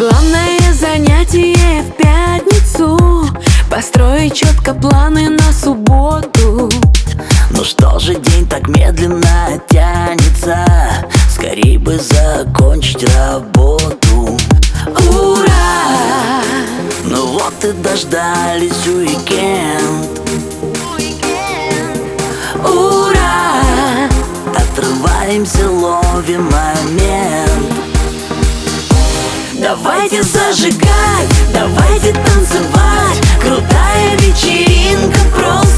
Главное занятие в пятницу Построить четко планы на субботу Ну что же день так медленно тянется Скорей бы закончить работу Ура! Ну вот и дождались уикенд Ура! Отрываемся, ловим Давайте зажигать, давайте танцевать. Крутая вечеринка, просто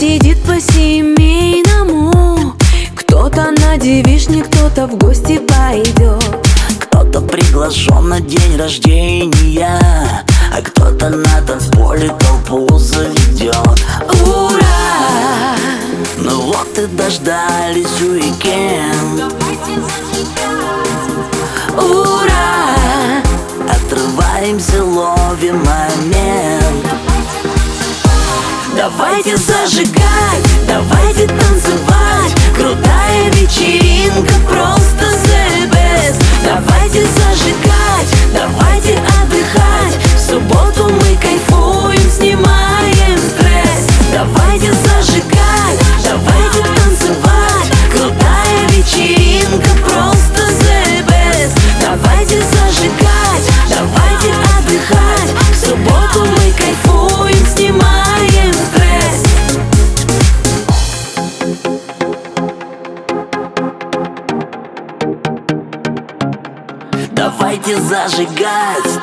Посидит по-семейному Кто-то на девишник, кто-то в гости пойдет Кто-то приглашен на день рождения А кто-то на танцполе толпу заведет Ура! Ну вот и дождались уикенд. Ура! Отрываемся, ловим момент Давайте зажигать, давайте танцевать Давайте зажигать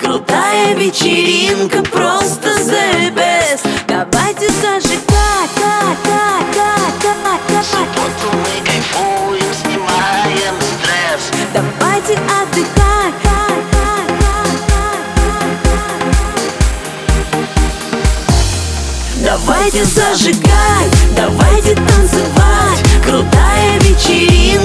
Крутая вечеринка, просто the best Давайте зажигать, да, да, да, да, да. субботу мы кайфуем, снимаем стресс Давайте отдыхать, да, да, да, да, да. Давайте зажигать, давайте танцевать Крутая вечеринка,